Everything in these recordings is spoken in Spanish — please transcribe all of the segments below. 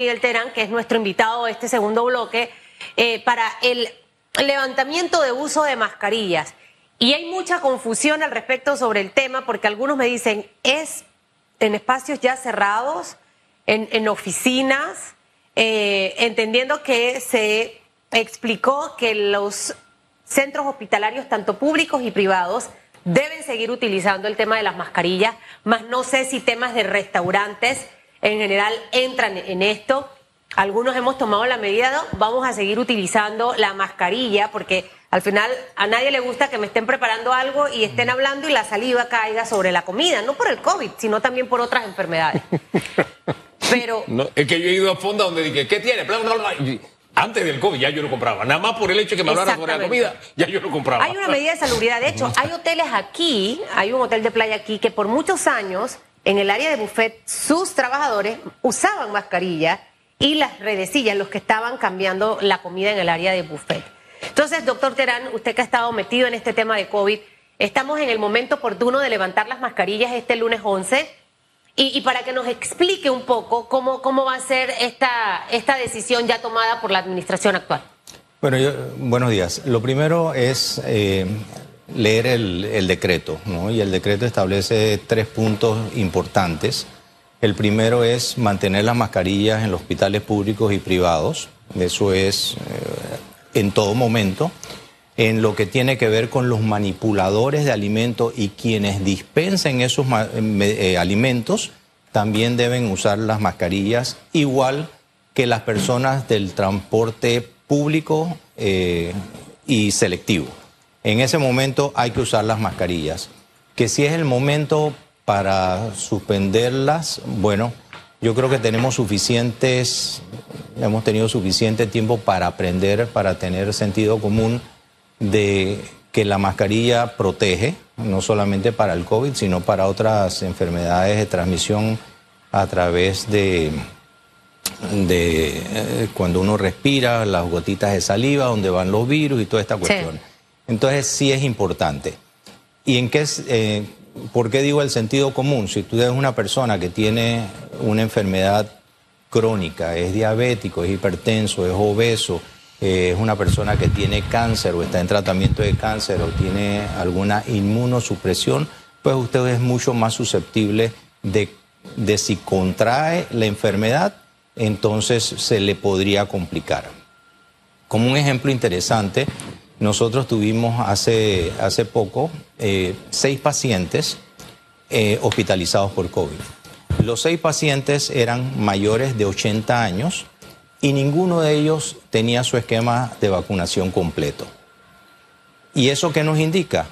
Miguel Terán, que es nuestro invitado de este segundo bloque, eh, para el levantamiento de uso de mascarillas. Y hay mucha confusión al respecto sobre el tema, porque algunos me dicen, es en espacios ya cerrados, en, oficinas, eh, entendiendo que se explicó que los centros hospitalarios, tanto públicos y privados, deben seguir utilizando el tema de las mascarillas, más no sé si temas de restaurantes en general entran en esto. Algunos hemos tomado la medida, vamos a seguir utilizando la mascarilla porque al final a nadie le gusta que me estén preparando algo y estén hablando y la saliva caiga sobre la comida, no por el COVID, sino también por otras enfermedades. Pero... es que yo he ido a fondo donde dije, ¿qué tiene? Antes del COVID ya yo lo compraba. Nada más por el hecho de que me hablaran sobre la comida, ya yo lo compraba. Hay una medida de salubridad. De hecho, hay hoteles aquí, hay un hotel de playa aquí que por muchos años en el área de buffet sus trabajadores usaban mascarilla y las redecillas, los que estaban cambiando la comida en el área de buffet. Entonces, doctor Terán, usted que ha estado metido en este tema de COVID, estamos en el momento oportuno de levantar las mascarillas este lunes 11 y, para que nos explique un poco cómo, cómo va a ser esta, esta decisión ya tomada por la administración actual. Bueno, buenos días. Lo primero es eh, leer el, decreto, ¿no? Y el decreto establece tres puntos importantes. El primero es mantener las mascarillas en los hospitales públicos y privados. Eso es eh, en todo momento. En lo que tiene que ver con los manipuladores de alimentos y quienes dispensen esos eh, alimentos, también deben usar las mascarillas, igual que las personas del transporte público eh, y selectivo en ese momento hay que usar las mascarillas. Que si es el momento para suspenderlas, bueno, yo creo que tenemos suficientes, hemos tenido suficiente tiempo para aprender, para tener sentido común de que la mascarilla protege, no solamente para el COVID, sino para otras enfermedades de transmisión a través de, de eh, cuando uno respira, las gotitas de saliva, donde van los virus y toda esta cuestión. Entonces sí es importante. ¿Y en qué eh, por qué digo el sentido común? Si tú eres una persona que tiene una enfermedad crónica, es diabético, es hipertenso, es obeso, eh, es una persona que tiene cáncer o está en tratamiento de cáncer o tiene alguna inmunosupresión, pues usted es mucho más susceptible de si contrae la enfermedad, entonces se le podría complicar. Como un ejemplo interesante, nosotros tuvimos hace, hace poco eh, seis pacientes eh, hospitalizados por COVID. Los seis pacientes eran mayores de 80 años y ninguno de ellos tenía su esquema de vacunación completo. ¿Y eso qué nos indica?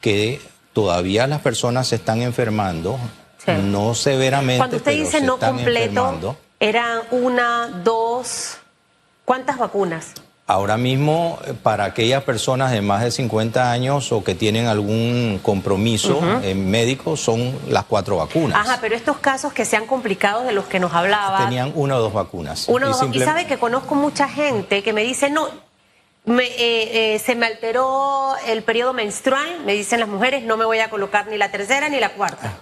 Que todavía las personas se están enfermando, no severamente. Cuando usted dice no completo, eran una, dos, ¿cuántas vacunas? Ahora mismo, eh, para aquellas personas de más de 50 años o que tienen algún compromiso médico, son las cuatro vacunas. Ajá, pero estos casos que se han complicado de los que nos hablaba. Tenían una o dos vacunas. Una o dos. Y sabe que conozco mucha gente que me dice, no, me, eh, eh, se me alteró el periodo menstrual, me dicen las mujeres, no me voy a colocar ni la tercera ni la cuarta.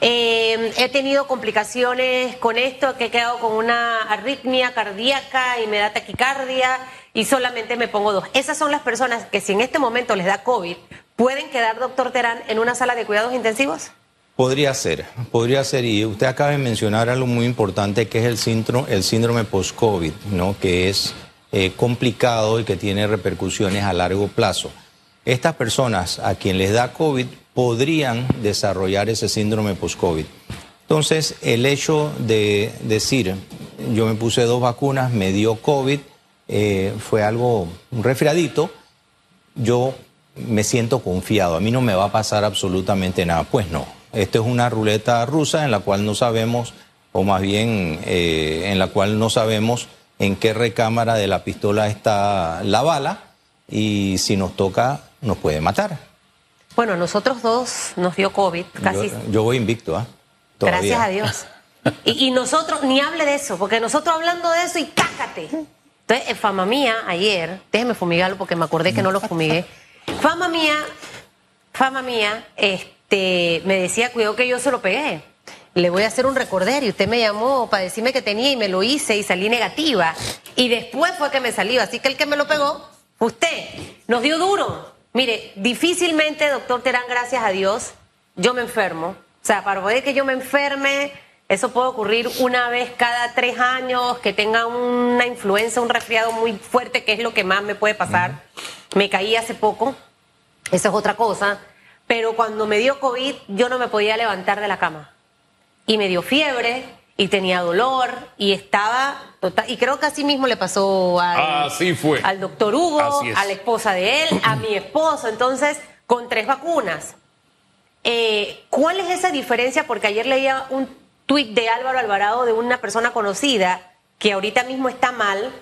Eh, he tenido complicaciones con esto, que he quedado con una arritmia cardíaca y me da taquicardia y solamente me pongo dos. Esas son las personas que si en este momento les da COVID, ¿pueden quedar, doctor Terán, en una sala de cuidados intensivos? Podría ser, podría ser. Y usted acaba de mencionar algo muy importante que es el síndrome, el síndrome post-COVID, ¿no? que es eh, complicado y que tiene repercusiones a largo plazo. Estas personas a quien les da COVID podrían desarrollar ese síndrome post-COVID. Entonces, el hecho de decir, yo me puse dos vacunas, me dio COVID, eh, fue algo, un resfriadito, yo me siento confiado, a mí no me va a pasar absolutamente nada. Pues no, esto es una ruleta rusa en la cual no sabemos, o más bien eh, en la cual no sabemos en qué recámara de la pistola está la bala y si nos toca nos puede matar. Bueno, nosotros dos nos dio COVID, casi. Yo, voy invicto, ¿ah? Gracias a Dios. Y, nosotros, ni hable de eso, porque nosotros hablando de eso y cácate. Entonces, fama mía, ayer, déjeme fumigarlo porque me acordé que no lo fumigué. Fama mía, fama mía, este, me decía, cuidado que yo se lo pegué. le voy a hacer un recorder y usted me llamó para decirme que tenía y me lo hice y salí negativa. Y después fue que me salió, así que el que me lo pegó, usted, nos dio duro. Mire, difícilmente, doctor Terán, gracias a Dios, yo me enfermo. O sea, para poder que yo me enferme, eso puede ocurrir una vez cada tres años, que tenga una influenza, un resfriado muy fuerte, que es lo que más me puede pasar. Me caí hace poco, esa es otra cosa. Pero cuando me dio COVID, yo no me podía levantar de la cama. Y me dio fiebre, y tenía dolor, y estaba total. Y creo que así mismo le pasó al, fue. al doctor Hugo, a la esposa de él, a mi esposo. Entonces, con tres vacunas. Eh, ¿Cuál es esa diferencia? Porque ayer leía un tuit de Álvaro Alvarado de una persona conocida que ahorita mismo está mal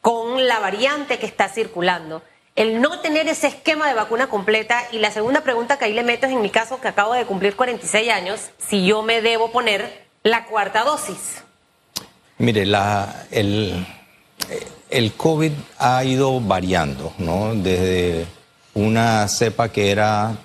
con la variante que está circulando. El no tener ese esquema de vacuna completa y la segunda pregunta que ahí le meto es en mi caso que acabo de cumplir 46 años, si yo me debo poner la cuarta dosis. Mire, la, el, el COVID ha ido variando, ¿no? Desde una cepa que era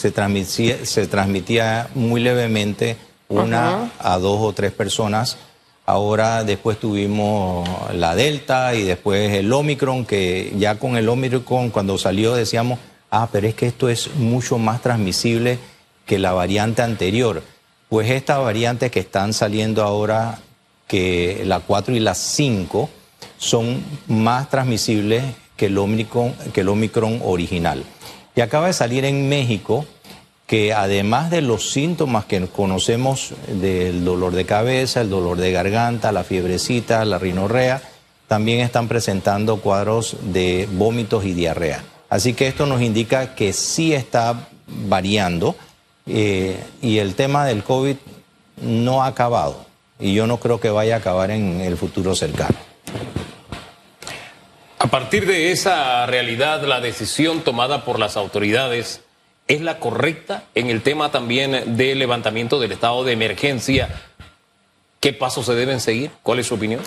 se transmitía, se transmitía muy levemente una a dos o tres personas. Ahora después tuvimos la Delta y después el Omicron, que ya con el Omicron cuando salió decíamos, ah, pero es que esto es mucho más transmisible que la variante anterior. Pues estas variantes que están saliendo ahora, que la 4 y la 5, son más transmisibles que el Omicron, que el Omicron original. Y acaba de salir en México que además de los síntomas que conocemos del dolor de cabeza, el dolor de garganta, la fiebrecita, la rinorrea, también están presentando cuadros de vómitos y diarrea. Así que esto nos indica que sí está variando eh, y el tema del COVID no ha acabado y yo no creo que vaya a acabar en el futuro cercano. A partir de esa realidad, la decisión tomada por las autoridades es la correcta en el tema también del levantamiento del estado de emergencia. ¿Qué pasos se deben seguir? ¿Cuál es su opinión?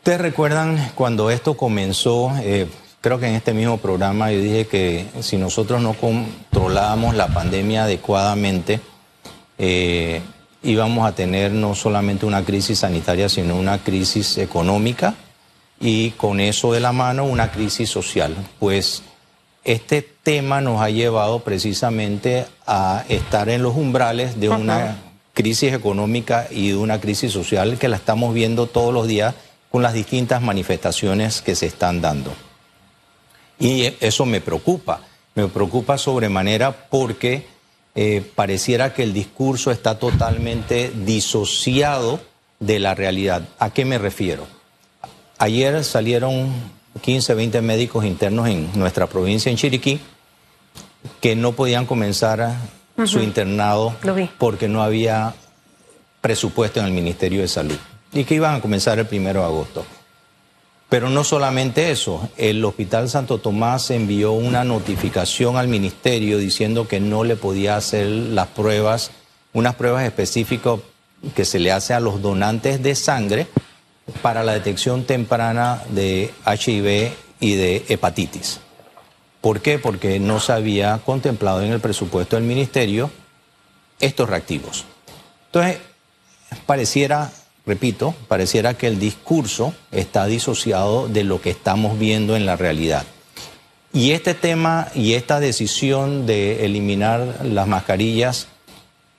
Ustedes recuerdan cuando esto comenzó, eh, creo que en este mismo programa yo dije que si nosotros no controlábamos la pandemia adecuadamente, eh, íbamos a tener no solamente una crisis sanitaria, sino una crisis económica y con eso de la mano una crisis social. Pues este tema nos ha llevado precisamente a estar en los umbrales de una crisis económica y de una crisis social que la estamos viendo todos los días con las distintas manifestaciones que se están dando. Y eso me preocupa, me preocupa sobremanera porque eh, pareciera que el discurso está totalmente disociado de la realidad. ¿A qué me refiero? Ayer salieron 15, 20 médicos internos en nuestra provincia, en Chiriquí, que no podían comenzar su internado porque no había presupuesto en el Ministerio de Salud y que iban a comenzar el primero de agosto. Pero no solamente eso, el Hospital Santo Tomás envió una notificación al Ministerio diciendo que no le podía hacer las pruebas, unas pruebas específicas que se le hace a los donantes de sangre para la detección temprana de HIV y de hepatitis. ¿Por qué? Porque no se había contemplado en el presupuesto del ministerio estos reactivos. Entonces, pareciera, repito, pareciera que el discurso está disociado de lo que estamos viendo en la realidad. Y este tema y esta decisión de eliminar las mascarillas,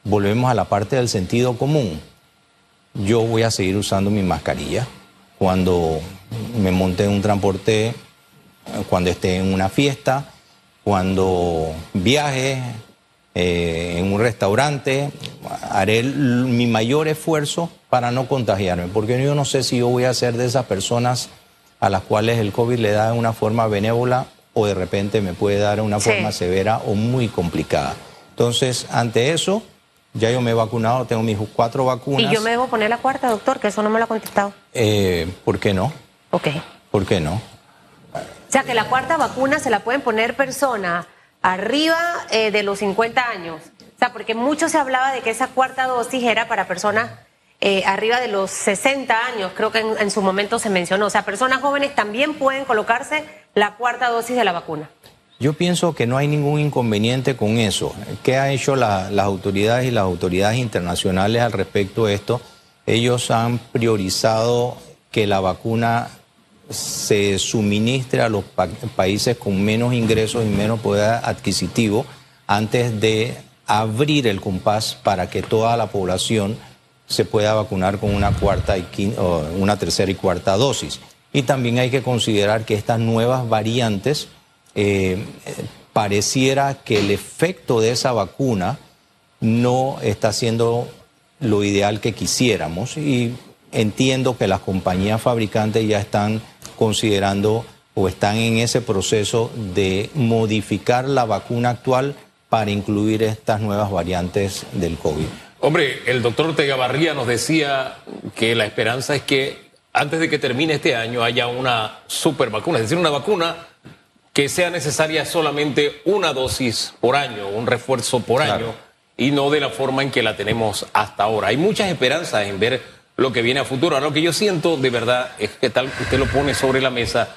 volvemos a la parte del sentido común yo voy a seguir usando mi mascarilla cuando me monte en un transporte, cuando esté en una fiesta, cuando viaje eh, en un restaurante, haré mi mayor esfuerzo para no contagiarme, porque yo no sé si yo voy a ser de esas personas a las cuales el COVID le da de una forma benévola o de repente me puede dar de una forma severa o muy complicada. Entonces, ante eso, ya yo me he vacunado, tengo mis cuatro vacunas. ¿Y yo me debo poner la cuarta, doctor? Que eso no me lo ha contestado. Eh, ¿Por qué no? Ok. ¿Por qué no? O sea, que la cuarta vacuna se la pueden poner personas arriba eh, de los 50 años. O sea, porque mucho se hablaba de que esa cuarta dosis era para personas eh, arriba de los 60 años, creo que en, en, su momento se mencionó. O sea, personas jóvenes también pueden colocarse la cuarta dosis de la vacuna. Yo pienso que no hay ningún inconveniente con eso. ¿Qué han hecho las autoridades y las autoridades internacionales al respecto de esto? Ellos han priorizado que la vacuna se suministre a los países con menos ingresos y menos poder adquisitivo antes de abrir el compás para que toda la población se pueda vacunar con una cuarta y una tercera y cuarta dosis. Y también hay que considerar que estas nuevas variantes eh, pareciera que el efecto de esa vacuna no está siendo lo ideal que quisiéramos y entiendo que las compañías fabricantes ya están considerando o están en ese proceso de modificar la vacuna actual para incluir estas nuevas variantes del COVID. Hombre, el doctor Ortega Barría nos decía que la esperanza es que antes de que termine este año haya una super vacuna, es decir, una vacuna que sea necesaria solamente una dosis por año, un refuerzo por año, y no de la forma en que la tenemos hasta ahora. Hay muchas esperanzas en ver lo que viene a futuro. Ahora, lo que yo siento de verdad es que tal usted lo pone sobre la mesa,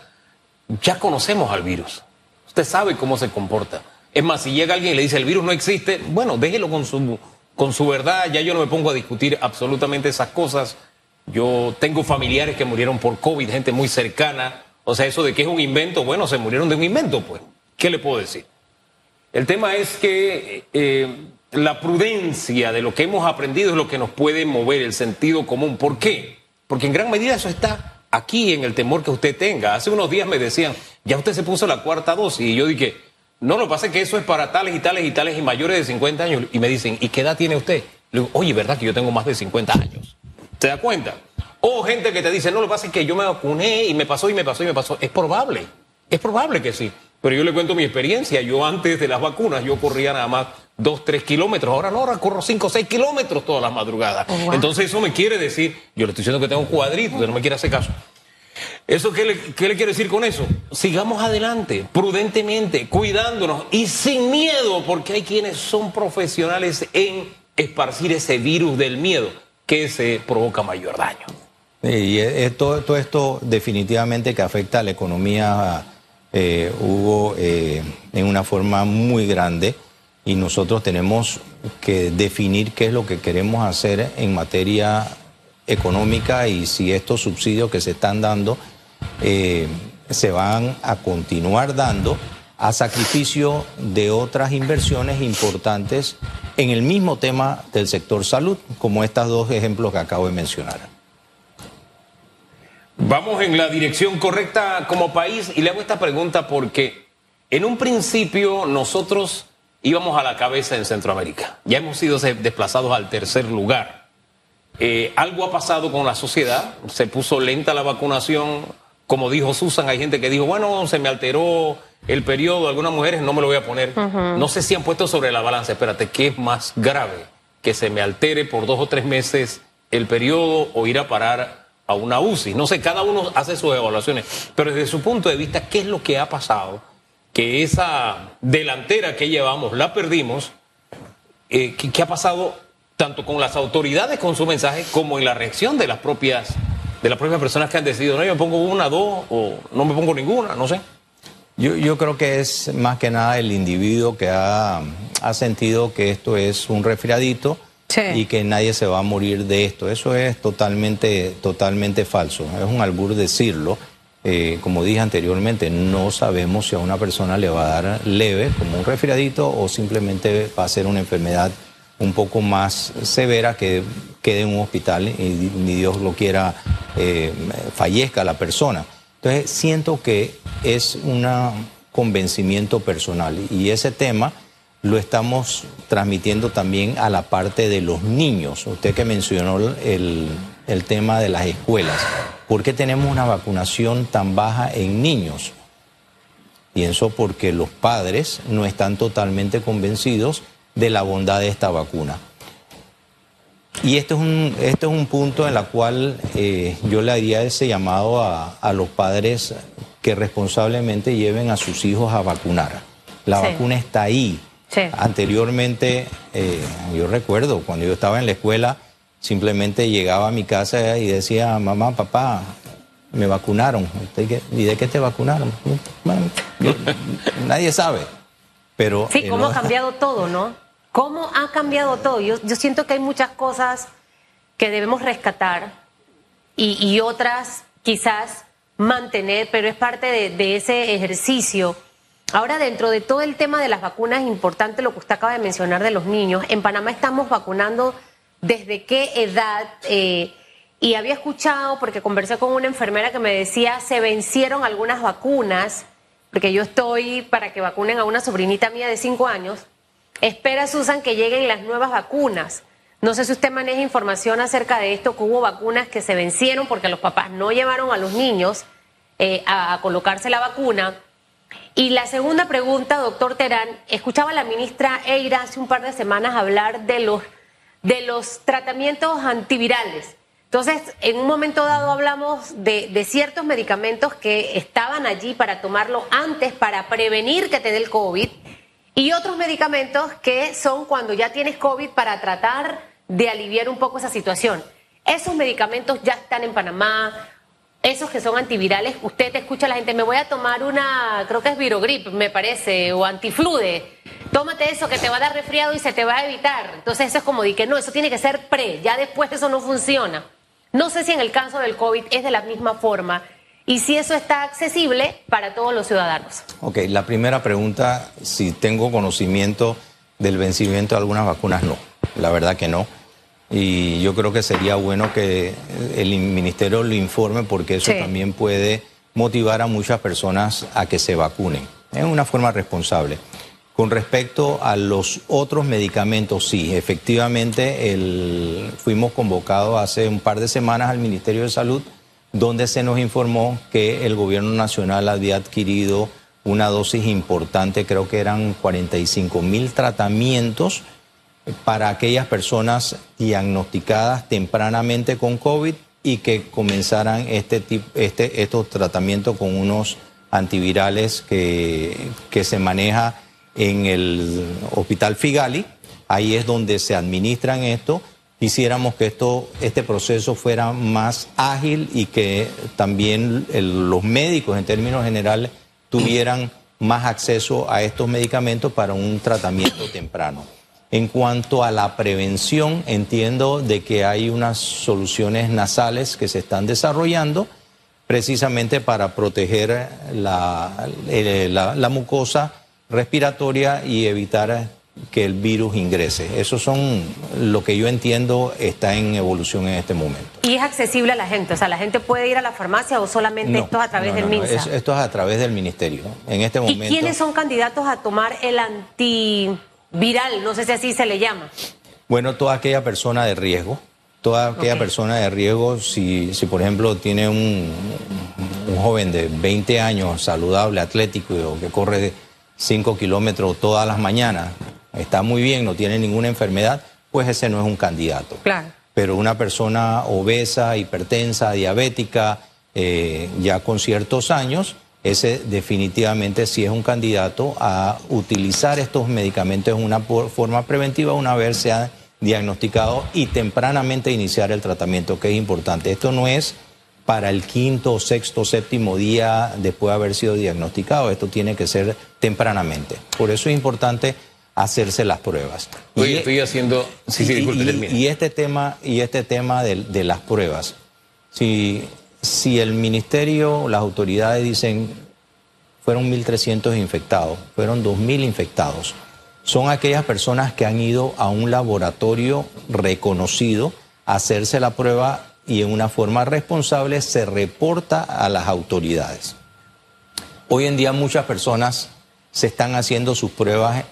ya conocemos al virus. Usted sabe cómo se comporta. Es más, si llega alguien y le dice el virus no existe, bueno, déjelo con su, con su verdad. Ya yo no me pongo a discutir absolutamente esas cosas. Yo tengo familiares que murieron por COVID, gente muy cercana. O sea, eso de que es un invento, bueno, se murieron de un invento, pues. ¿Qué le puedo decir? El tema es que eh, la prudencia de lo que hemos aprendido es lo que nos puede mover el sentido común. ¿Por qué? Porque en gran medida eso está aquí en el temor que usted tenga. Hace unos días me decían, ya usted se puso la cuarta dosis y yo dije, no, lo que pasa es que eso es para tales y tales y tales y mayores de 50 años. Y me dicen, ¿y qué edad tiene usted? Le digo, oye, ¿verdad que yo tengo más de 50 años? ¿Se da cuenta? O gente que te dice, no, lo que pasa es que yo me vacuné y me pasó y me pasó y me pasó. Es probable, es probable que sí. Pero yo le cuento mi experiencia. Yo antes de las vacunas, yo corría nada más dos, tres kilómetros. Ahora no, ahora corro cinco, seis kilómetros todas las madrugadas. Oh, Entonces eso me quiere decir, yo le estoy diciendo que tengo cuadritos, usted no me quiere hacer caso. ¿Eso qué le, qué le quiere decir con eso? Sigamos adelante, prudentemente, cuidándonos y sin miedo, porque hay quienes son profesionales en esparcir ese virus del miedo que se provoca mayor daño. Y todo, esto definitivamente que afecta a la economía eh, hubo eh, en una forma muy grande y nosotros tenemos que definir qué es lo que queremos hacer en materia económica y si estos subsidios que se están dando eh, se van a continuar dando a sacrificio de otras inversiones importantes en el mismo tema del sector salud, como estos dos ejemplos que acabo de mencionar. Vamos en la dirección correcta como país y le hago esta pregunta porque en un principio nosotros íbamos a la cabeza en Centroamérica. Ya hemos sido desplazados al tercer lugar. Eh, algo ha pasado con la sociedad, se puso lenta la vacunación. Como dijo Susan, hay gente que dijo, bueno, se me alteró el periodo, algunas mujeres no me lo voy a poner. No sé si han puesto sobre la balanza, espérate, ¿qué es más grave? Que se me altere por dos o tres meses el periodo o ir a parar a una UCI. No sé, cada uno hace sus evaluaciones, pero desde su punto de vista, ¿qué es lo que ha pasado? Que esa delantera que llevamos la perdimos. Eh, ¿qué, ha pasado tanto con las autoridades con su mensaje como en la reacción de las propias de las propias personas que han decidido, no, yo me pongo una, dos o no me pongo ninguna, no sé? Yo, yo creo que es más que nada el individuo que ha, ha sentido que esto es un resfriadito y que nadie se va a morir de esto. Eso es totalmente, totalmente falso. Es un albur decirlo. Eh, como dije anteriormente, no sabemos si a una persona le va a dar leve, como un resfriadito, o simplemente va a ser una enfermedad un poco más severa que quede en un hospital y ni Dios lo quiera, eh, fallezca la persona. Entonces, siento que es un convencimiento personal y ese tema lo estamos transmitiendo también a la parte de los niños. Usted que mencionó el, tema de las escuelas. ¿Por qué tenemos una vacunación tan baja en niños? Pienso porque los padres no están totalmente convencidos de la bondad de esta vacuna. Y este es un, este es un punto en el cual eh, yo le haría ese llamado a, los padres que responsablemente lleven a sus hijos a vacunar. La vacuna está ahí, Anteriormente, eh, yo recuerdo, cuando yo estaba en la escuela, simplemente llegaba a mi casa y decía, mamá, papá, me vacunaron. ¿Y de qué te vacunaron? nadie sabe. Pero, sí, cómo ha cambiado todo, ¿no? ¿Cómo ha cambiado todo? Yo, yo siento que hay muchas cosas que debemos rescatar y, otras quizás mantener, pero es parte de, de, ese ejercicio. Ahora, dentro de todo el tema de las vacunas, es importante lo que usted acaba de mencionar de los niños. En Panamá estamos vacunando desde qué edad. Eh, y había escuchado, porque conversé con una enfermera que me decía, se vencieron algunas vacunas, porque yo estoy para que vacunen a una sobrinita mía de cinco años. Espera, Susan, que lleguen las nuevas vacunas. No sé si usted maneja información acerca de esto, que hubo vacunas que se vencieron porque los papás no llevaron a los niños eh, a, colocarse la vacuna. Y la segunda pregunta, doctor Terán, escuchaba a la ministra Eira hace un par de semanas hablar de los, de los tratamientos antivirales. Entonces, en un momento dado hablamos de, de, ciertos medicamentos que estaban allí para tomarlo antes, para prevenir que te dé el COVID, y otros medicamentos que son cuando ya tienes COVID para tratar de aliviar un poco esa situación. Esos medicamentos ya están en Panamá, esos que son antivirales, usted te escucha a la gente, me voy a tomar una, creo que es Virogrip, me parece, o antiflude. Tómate eso que te va a dar resfriado y se te va a evitar. Entonces eso es como de que no, eso tiene que ser pre, ya después eso no funciona. No sé si en el caso del COVID es de la misma forma y si eso está accesible para todos los ciudadanos. Ok, la primera pregunta, si tengo conocimiento del vencimiento de algunas vacunas, no, la verdad que no. Y yo creo que sería bueno que el ministerio lo informe porque eso también puede motivar a muchas personas a que se vacunen. Es una forma responsable. Con respecto a los otros medicamentos, sí, efectivamente fuimos convocados hace un par de semanas al Ministerio de Salud donde se nos informó que el gobierno nacional había adquirido una dosis importante, creo que eran 45 mil tratamientos para aquellas personas diagnosticadas tempranamente con COVID y que comenzaran este, este, estos tratamientos con unos antivirales que, que se maneja en el Hospital Figali. Ahí es donde se administran esto quisiéramos que esto, este proceso fuera más ágil y que también los médicos en términos generales tuvieran más acceso a estos medicamentos para un tratamiento temprano. En cuanto a la prevención, entiendo de que hay unas soluciones nasales que se están desarrollando precisamente para proteger la, eh, la mucosa respiratoria y evitar que el virus ingrese. Eso son lo que yo entiendo está en evolución en este momento. ¿Y es accesible a la gente? O sea, ¿la gente puede ir a la farmacia o solamente esto es a través del MINSA? esto es a través del ministerio. En este momento. ¿Y quiénes son candidatos a tomar el antiviral? No sé si así se le llama. Bueno, toda aquella persona de riesgo. Toda aquella persona de riesgo, si, si por ejemplo tiene un, un joven de 20 años saludable, atlético, o que corre 5 kilómetros todas las mañanas, está muy bien, no tiene ninguna enfermedad, pues ese no es un candidato. Claro. Pero una persona obesa, hipertensa, diabética, eh, ya con ciertos años, ese definitivamente sí es un candidato a utilizar estos medicamentos en una forma preventiva una vez se ha diagnosticado y tempranamente iniciar el tratamiento, que es importante. Esto no es para el quinto, sexto, séptimo día después de haber sido diagnosticado, esto tiene que ser tempranamente. Por eso es importante hacerse las pruebas. y, estoy haciendo... Sí, sí, y, este tema, y este tema de, las pruebas, si, si el ministerio, las autoridades dicen, fueron 1.300 infectados, fueron 2.000 infectados, son aquellas personas que han ido a un laboratorio reconocido a hacerse la prueba y en una forma responsable se reporta a las autoridades. Hoy en día muchas personas se están haciendo sus pruebas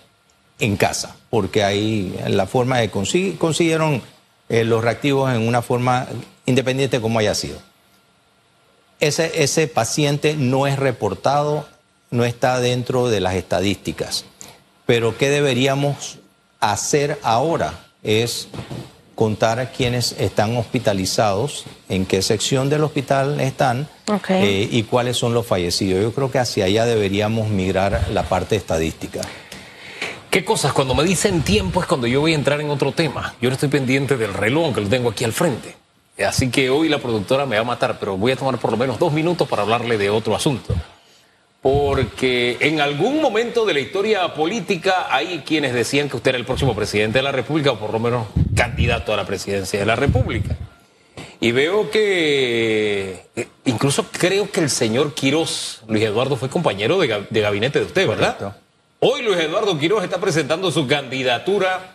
en casa, porque ahí la forma de consiguieron eh, los reactivos en una forma independiente como haya sido. Ese, ese paciente no es reportado, no está dentro de las estadísticas. Pero ¿qué deberíamos hacer ahora? Es contar a quienes están hospitalizados, en qué sección del hospital están eh, y cuáles son los fallecidos. Yo creo que hacia allá deberíamos migrar la parte estadística. ¿Qué cosas? Cuando me dicen tiempo es cuando yo voy a entrar en otro tema. Yo no estoy pendiente del reloj, que lo tengo aquí al frente. Así que hoy la productora me va a matar, pero voy a tomar por lo menos dos minutos para hablarle de otro asunto. Porque en algún momento de la historia política hay quienes decían que usted era el próximo presidente de la República, o por lo menos candidato a la presidencia de la República. Y veo que, eh, incluso creo que el señor Quirós, Luis Eduardo, fue compañero de, de gabinete de usted, ¿verdad? Correcto. Hoy Luis Eduardo Quirós está presentando su candidatura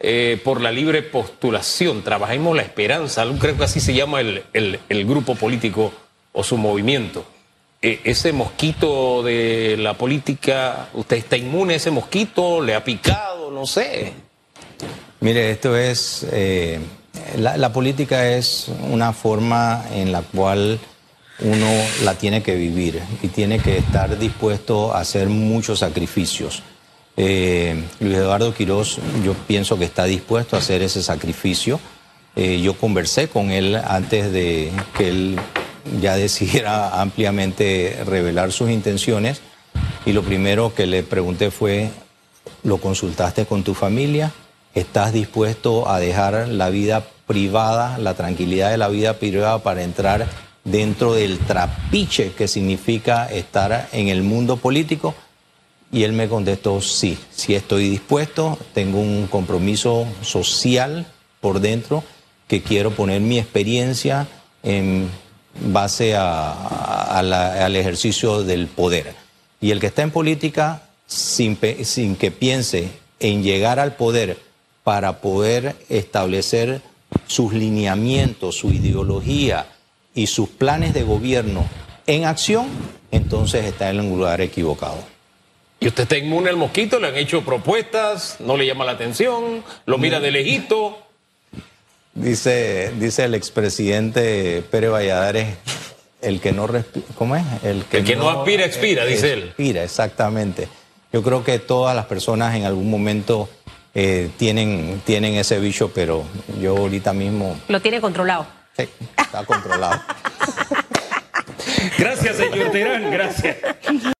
eh, por la libre postulación. Trabajemos la esperanza, creo que así se llama el, el- grupo político o su movimiento. Eh, ese mosquito de la política, ¿usted está inmune a ese mosquito? ¿Le ha picado? No sé. Mire, esto es, eh, la política es una forma en la cual uno la tiene que vivir y tiene que estar dispuesto a hacer muchos sacrificios. Eh, Luis Eduardo Quirós, yo pienso que está dispuesto a hacer ese sacrificio. Eh, yo conversé con él antes de que él ya decidiera ampliamente revelar sus intenciones y lo primero que le pregunté fue, ¿Lo consultaste con tu familia? ¿Estás dispuesto a dejar la vida privada, la tranquilidad de la vida privada para entrar dentro del trapiche que significa estar en el mundo político? Y él me contestó, sí, sí estoy dispuesto, tengo un compromiso social por dentro que quiero poner mi experiencia en base al ejercicio del poder. Y el que está en política, sin, que piense en llegar al poder para poder establecer sus lineamientos, su ideología y sus planes de gobierno en acción, entonces está en un lugar equivocado. ¿Y usted está inmune al mosquito? ¿Le han hecho propuestas? ¿No le llama la atención? ¿Lo mira de lejito? Dice, dice el expresidente Pérez Valladares, el que no respira, ¿cómo es? El que no aspira, expira, dice él. Expira, exactamente. Yo creo que todas las personas en algún momento eh, tienen, tienen ese bicho, pero yo ahorita mismo, Lo tiene controlado. sí, está controlado. Gracias, señor Terán, gracias.